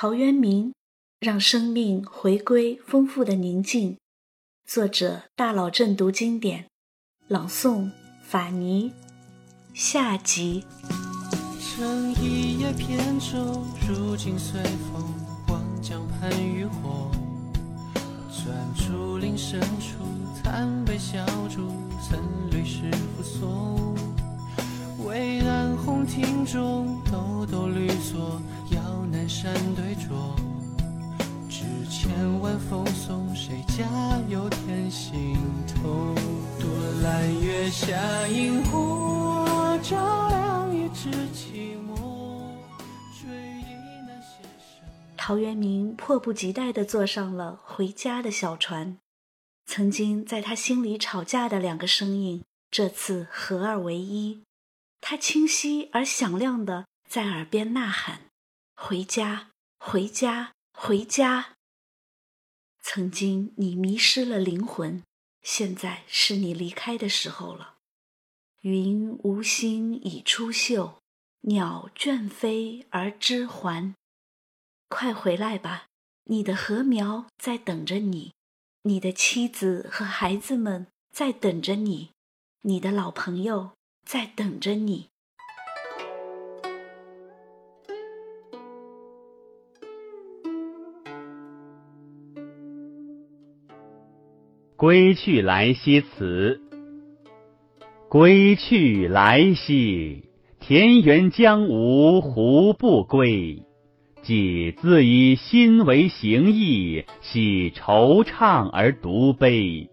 陶渊明让生命回归丰富的宁静。作者大佬正读经典，朗诵法尼。下集。乘一叶扁舟，如今随风，望江畔渔火。转竹林深处，残杯小筑，曾绿石扶松。巍然红亭中，抖抖绿蓑。南山对酌，只千晚风送，谁家有天心头？多揽月下萤火，照亮一纸寂寞。追忆那些。陶渊明迫不及待地坐上了回家的小船。曾经在他心里吵架的两个声音，这次合二为一。他清晰而响亮地在耳边呐喊。回家，回家，回家。曾经你迷失了灵魂，现在是你离开的时候了。云无心已出岫，鸟倦飞而知还。快回来吧，你的禾苗在等着你，你的妻子和孩子们在等着你，你的老朋友在等着你。《归去来兮辞》：归去来兮，田园将芜胡不归？既自以心为形役，喜惆怅而独悲。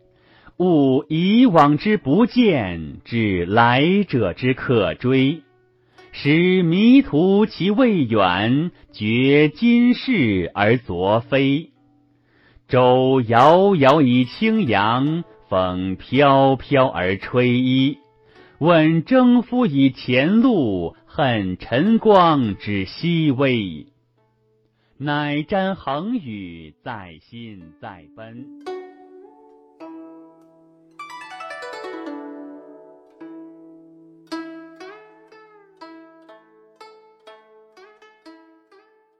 悟以往之不见，知来者之可追。使迷途其未远，觉今是而昨非。舟遥遥以轻扬，风飘飘而吹衣。问征夫以前路，恨晨光之熹微。乃瞻衡宇，在心在奔。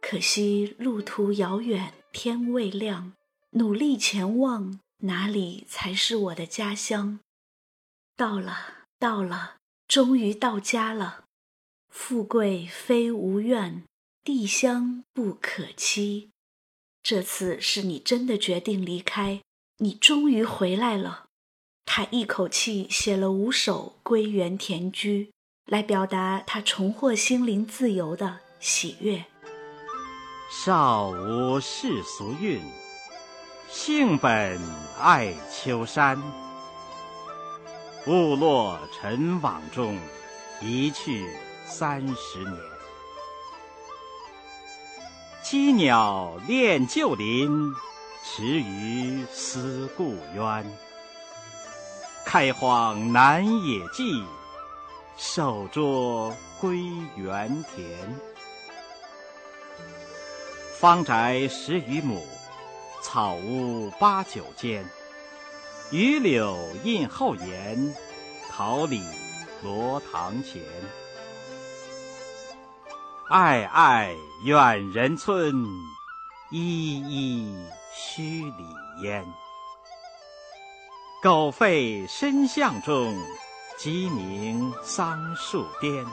可惜路途遥远，天未亮。努力前往，哪里才是我的家乡？到了，到了，终于到家了。富贵非无愿，地乡不可期。这次是你真的决定离开，你终于回来了。他一口气写了五首《归园田居》，来表达他重获心灵自由的喜悦。少无世俗韵。性本爱丘山，误落尘网中，一去三十年。羁鸟恋旧林，池鱼思故渊。开荒南野际，守拙归园田。方宅十余亩。草屋八九间，榆柳荫后檐，桃李罗堂前。暧暧远人村，依依墟里烟。狗吠深巷中，鸡鸣桑树颠。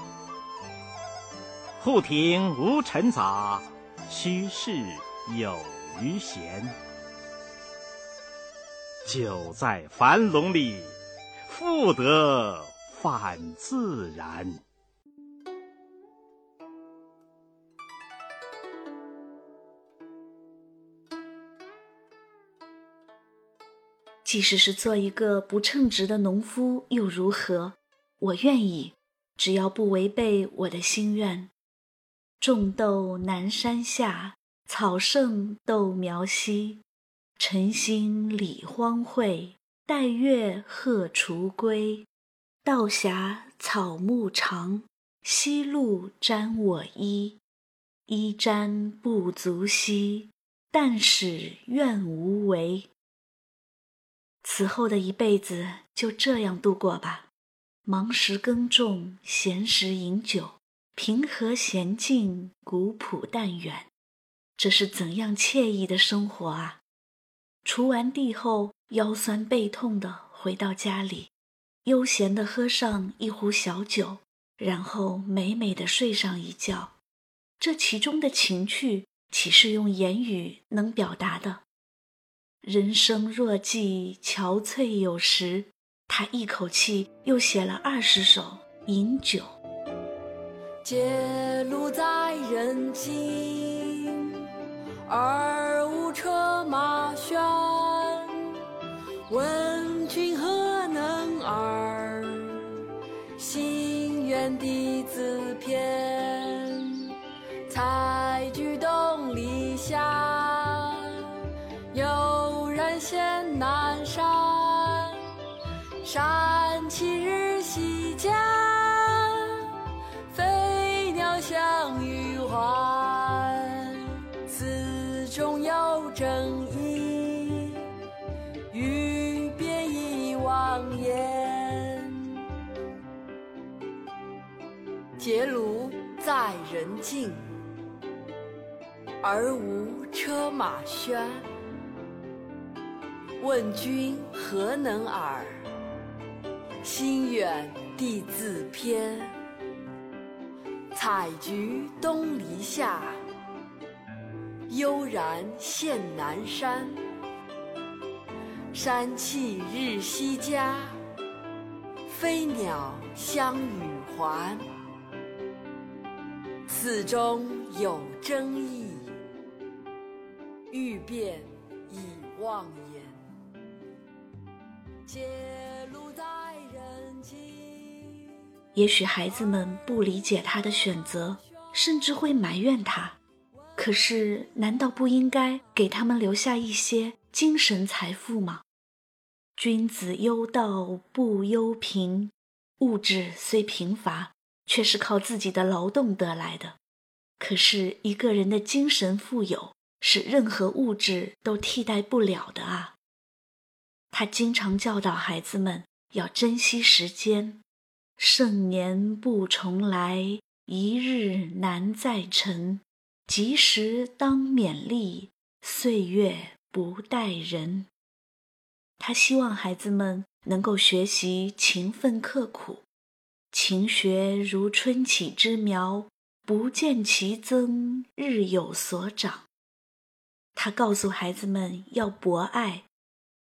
户庭无尘杂，虚室有。余弦，久在樊笼里，复得返自然。即使是做一个不称职的农夫又如何？我愿意，只要不违背我的心愿。种豆南山下。草盛豆苗稀，晨兴理荒秽。待月荷锄归，道狭草木长，夕露沾我衣。衣沾不足惜，但使愿无违。此后的一辈子就这样度过吧，忙时耕种，闲时饮酒，平和娴静，古朴淡远。这是怎样惬意的生活啊！锄完地后，腰酸背痛的回到家里，悠闲的喝上一壶小酒，然后美美的睡上一觉。这其中的情趣，岂是用言语能表达的？人生若寄憔悴有时，他一口气又写了二十首《饮酒》。结庐在人境，而无车马喧。问君何能尔？心远地自偏。采菊东篱下，悠然见南山。山气日结庐在人境。而无车马喧，问君何能尔？心远地自偏。采菊东篱下，悠然见南山。山气日夕佳，飞鸟相与还。此中有真意。欲辨已忘言。结庐在人境。也许孩子们不理解他的选择，甚至会埋怨他。可是，难道不应该给他们留下一些精神财富吗？君子忧道不忧贫，物质虽贫乏，却是靠自己的劳动得来的。可是，一个人的精神富有。是任何物质都替代不了的啊！他经常教导孩子们要珍惜时间，盛年不重来，一日难再晨，及时当勉励，岁月不待人。他希望孩子们能够学习勤奋刻苦，勤学如春起之苗，不见其增，日有所长。他告诉孩子们要博爱，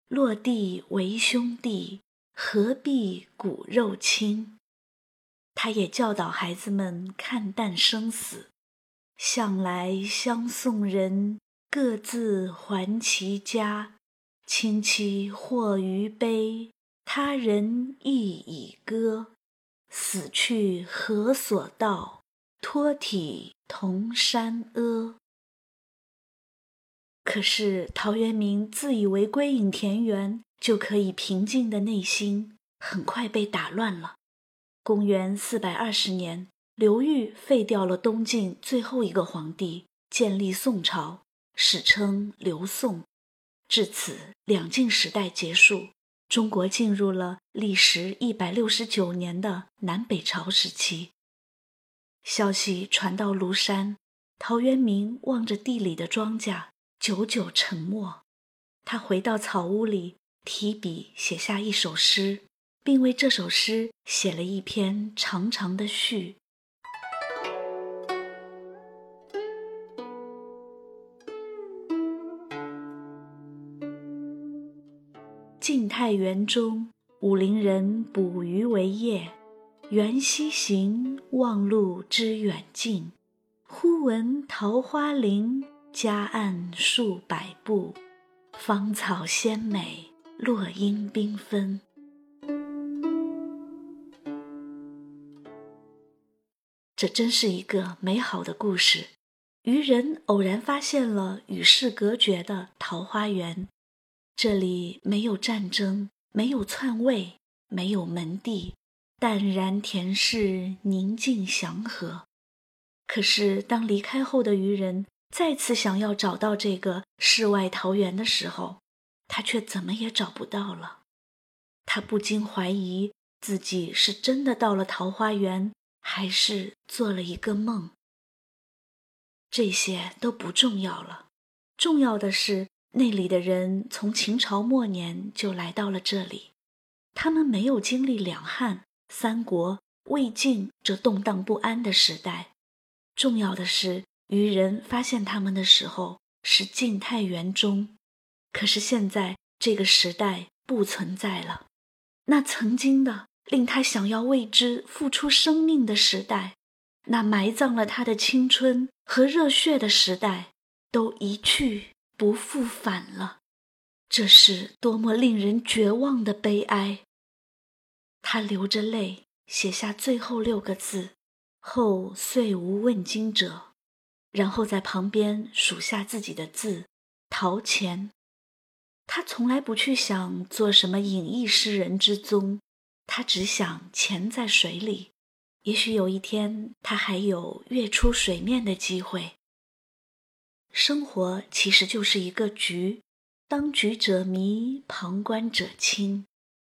落地为兄弟，何必骨肉亲？他也教导孩子们看淡生死，向来相送人，各自还其家。亲戚或余悲，他人亦已歌。死去何所道？托体同山阿。可是陶渊明自以为归隐田园就可以平静的内心，很快被打乱了。公元四百二十年，刘裕废掉了东晋最后一个皇帝，建立宋朝，史称刘宋。至此，两晋时代结束，中国进入了历时一百六十九年的南北朝时期。消息传到庐山，陶渊明望着地里的庄稼。久久沉默，他回到草屋里，提笔写下一首诗，并为这首诗写了一篇长长的序。晋太元中，武陵人捕鱼为业，缘溪行，忘路之远近，忽闻桃花林。夹岸数百步，芳草鲜美，落英缤纷。这真是一个美好的故事。渔人偶然发现了与世隔绝的桃花源，这里没有战争，没有篡位，没有门第，淡然恬适，宁静祥和。可是，当离开后的渔人。再次想要找到这个世外桃源的时候，他却怎么也找不到了。他不禁怀疑自己是真的到了桃花源，还是做了一个梦。这些都不重要了。重要的是，那里的人从秦朝末年就来到了这里，他们没有经历两汉、三国、魏晋这动荡不安的时代。重要的是，渔人发现他们的时候是晋太元中，可是现在这个时代不存在了。那曾经的令他想要为之付出生命的时代，那埋葬了他的青春和热血的时代，都一去不复返了。这是多么令人绝望的悲哀！他流着泪写下最后六个字：“后遂无问津者。”然后在旁边数下自己的字：“陶潜。”他从来不去想做什么隐逸诗人之宗，他只想潜在水里。也许有一天，他还有跃出水面的机会。生活其实就是一个局，当局者迷，旁观者清。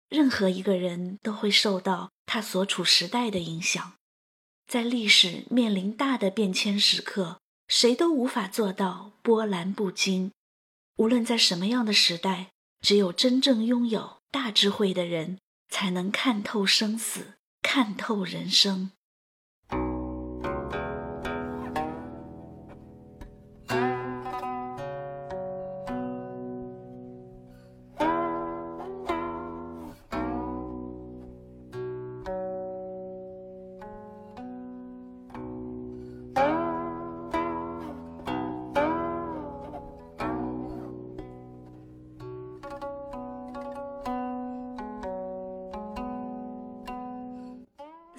任何一个人都会受到他所处时代的影响，在历史面临大的变迁时刻，谁都无法做到波澜不惊。无论在什么样的时代，只有真正拥有大智慧的人，才能看透生死，看透人生。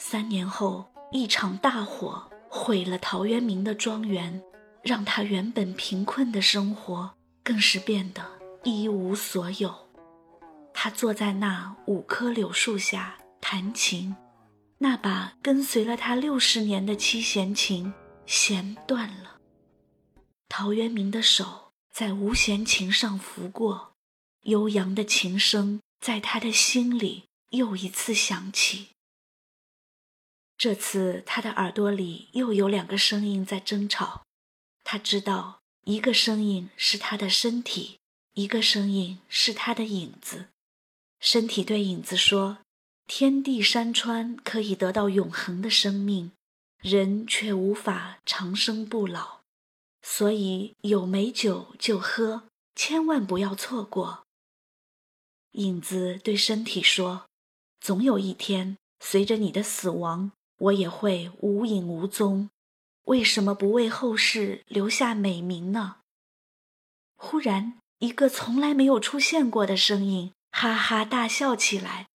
三年后，一场大火毁了陶渊明的庄园，让他原本贫困的生活更是变得一无所有。他坐在那五棵柳树下弹琴，那把跟随了他六十年的七弦琴弦断了。陶渊明的手在无弦琴上拂过，悠扬的琴声在他的心里又一次响起。这次，他的耳朵里又有两个声音在争吵。他知道，一个声音是他的身体，一个声音是他的影子。身体对影子说：“天地山川可以得到永恒的生命，人却无法长生不老。所以，有美酒就喝，千万不要错过。”影子对身体说：“总有一天，随着你的死亡。”我也会无影无踪，为什么不为后世留下美名呢？忽然，一个从来没有出现过的声音哈哈大笑起来，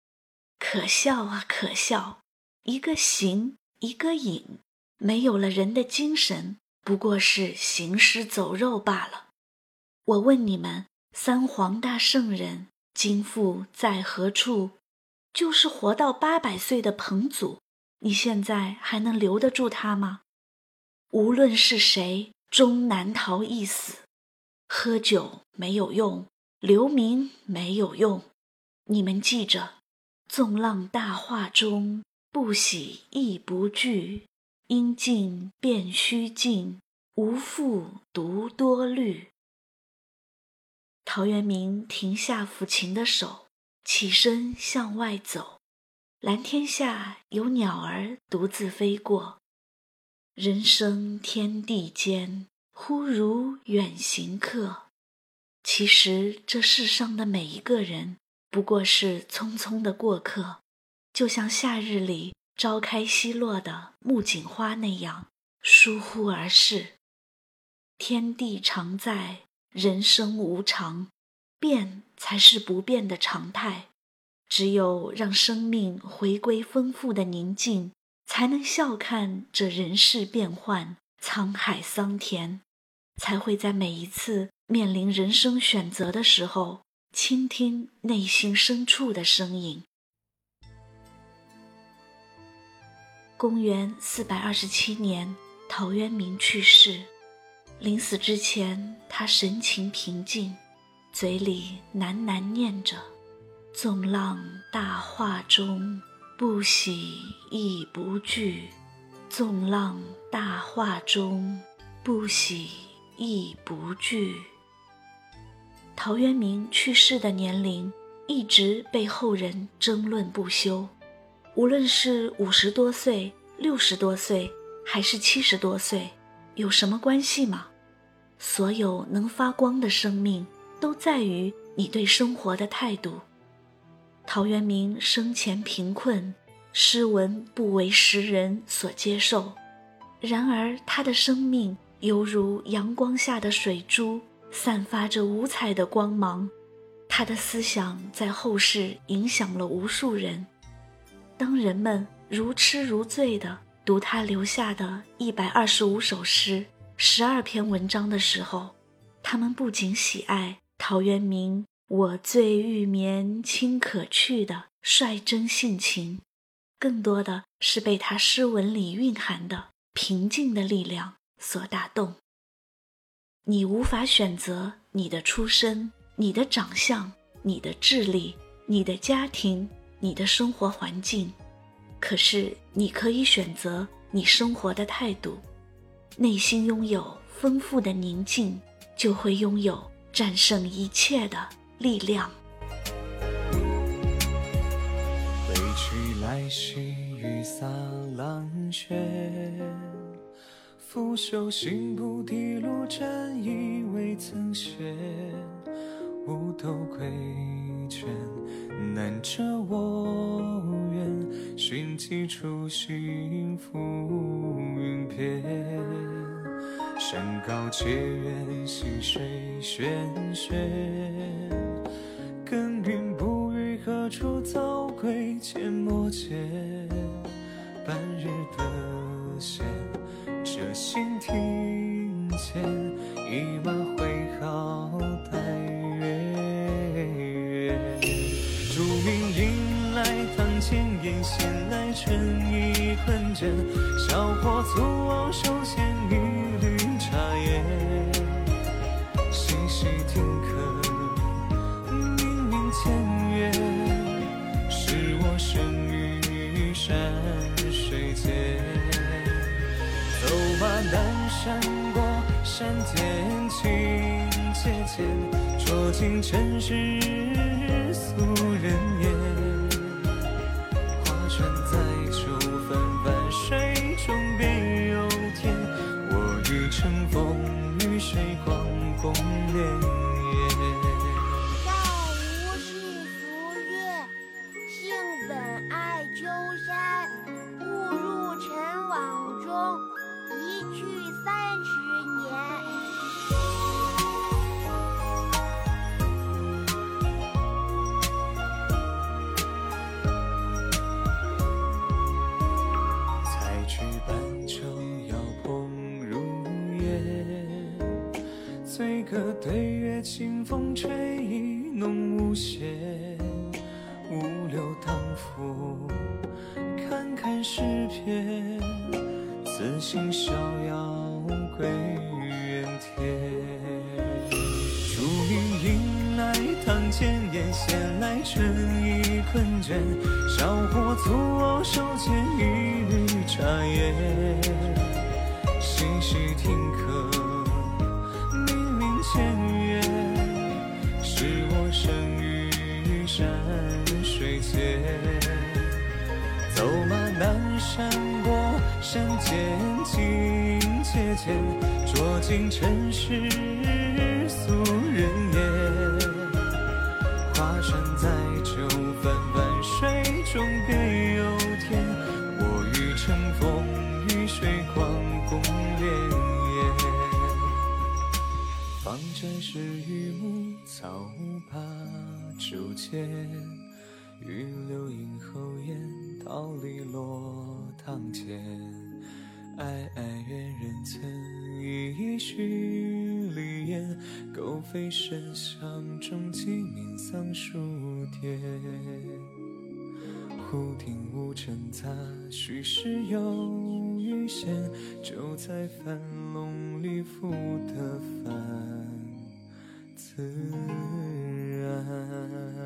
可笑啊，可笑！一个形，一个影，没有了人的精神，不过是行尸走肉罢了。我问你们，三皇大圣人今复在何处？就是活到八百岁的彭祖。你现在还能留得住他吗？无论是谁，终难逃一死。喝酒没有用，留名没有用。你们记着：纵浪大化中，不喜亦不惧。应尽便须尽，无复独多虑。陶渊明停下抚琴的手，起身向外走。蓝天下有鸟儿独自飞过，人生天地间，忽如远行客。其实这世上的每一个人，不过是匆匆的过客，就像夏日里朝开夕落的木槿花那样，疏忽而逝。天地常在，人生无常，变才是不变的常态。只有让生命回归丰富的宁静，才能笑看这人世变幻、沧海桑田，才会在每一次面临人生选择的时候，倾听内心深处的声音。公元四百二十七年，陶渊明去世，临死之前，他神情平静，嘴里喃喃念着。纵浪大化中，不喜亦不惧。纵浪大化中，不喜亦不惧。陶渊明去世的年龄一直被后人争论不休，无论是五十多岁、六十多岁，还是七十多岁，有什么关系吗？所有能发光的生命，都在于你对生活的态度。陶渊明生前贫困，诗文不为时人所接受，然而他的生命犹如阳光下的水珠，散发着五彩的光芒。他的思想在后世影响了无数人。当人们如痴如醉地读他留下的一百二十五首诗、十二篇文章的时候，他们不仅喜爱陶渊明。我醉欲眠卿可去的率真性情，更多的是被他诗文里蕴含的平静的力量所打动。你无法选择你的出身、你的长相、你的智力、你的家庭、你的生活环境，可是你可以选择你生活的态度。内心拥有丰富的宁静，就会拥有战胜一切的。力量。归去来兮，雨洒狼血。拂袖行不滴路，战衣未曾歇。无头归倦，难遮我愿。寻几处心浮云边。山高且远，溪水喧喧。耕耘不语，何处早归？阡陌间，半日得闲，这心庭前，一马挥毫待月。竹明迎来堂前燕，闲来春意困倦。小火粗瓯，手牵且浅，酌尽尘世俗人。可对月，清风吹意浓无限。五柳当扶，看看诗篇。此心逍遥归水间。走马南山过，山间清且浅，酌尽尘世俗人言。划船载酒，泛泛水中别有天。我欲乘风与水，广共连。方寸是榆木草把酒间，雨留影后檐，桃李落堂前。哀哀怨人间，一一绪离雁，狗吠深巷中，鸡鸣桑树颠。忽听无尘杂，絮是有余闲，就在樊笼里复得返自然。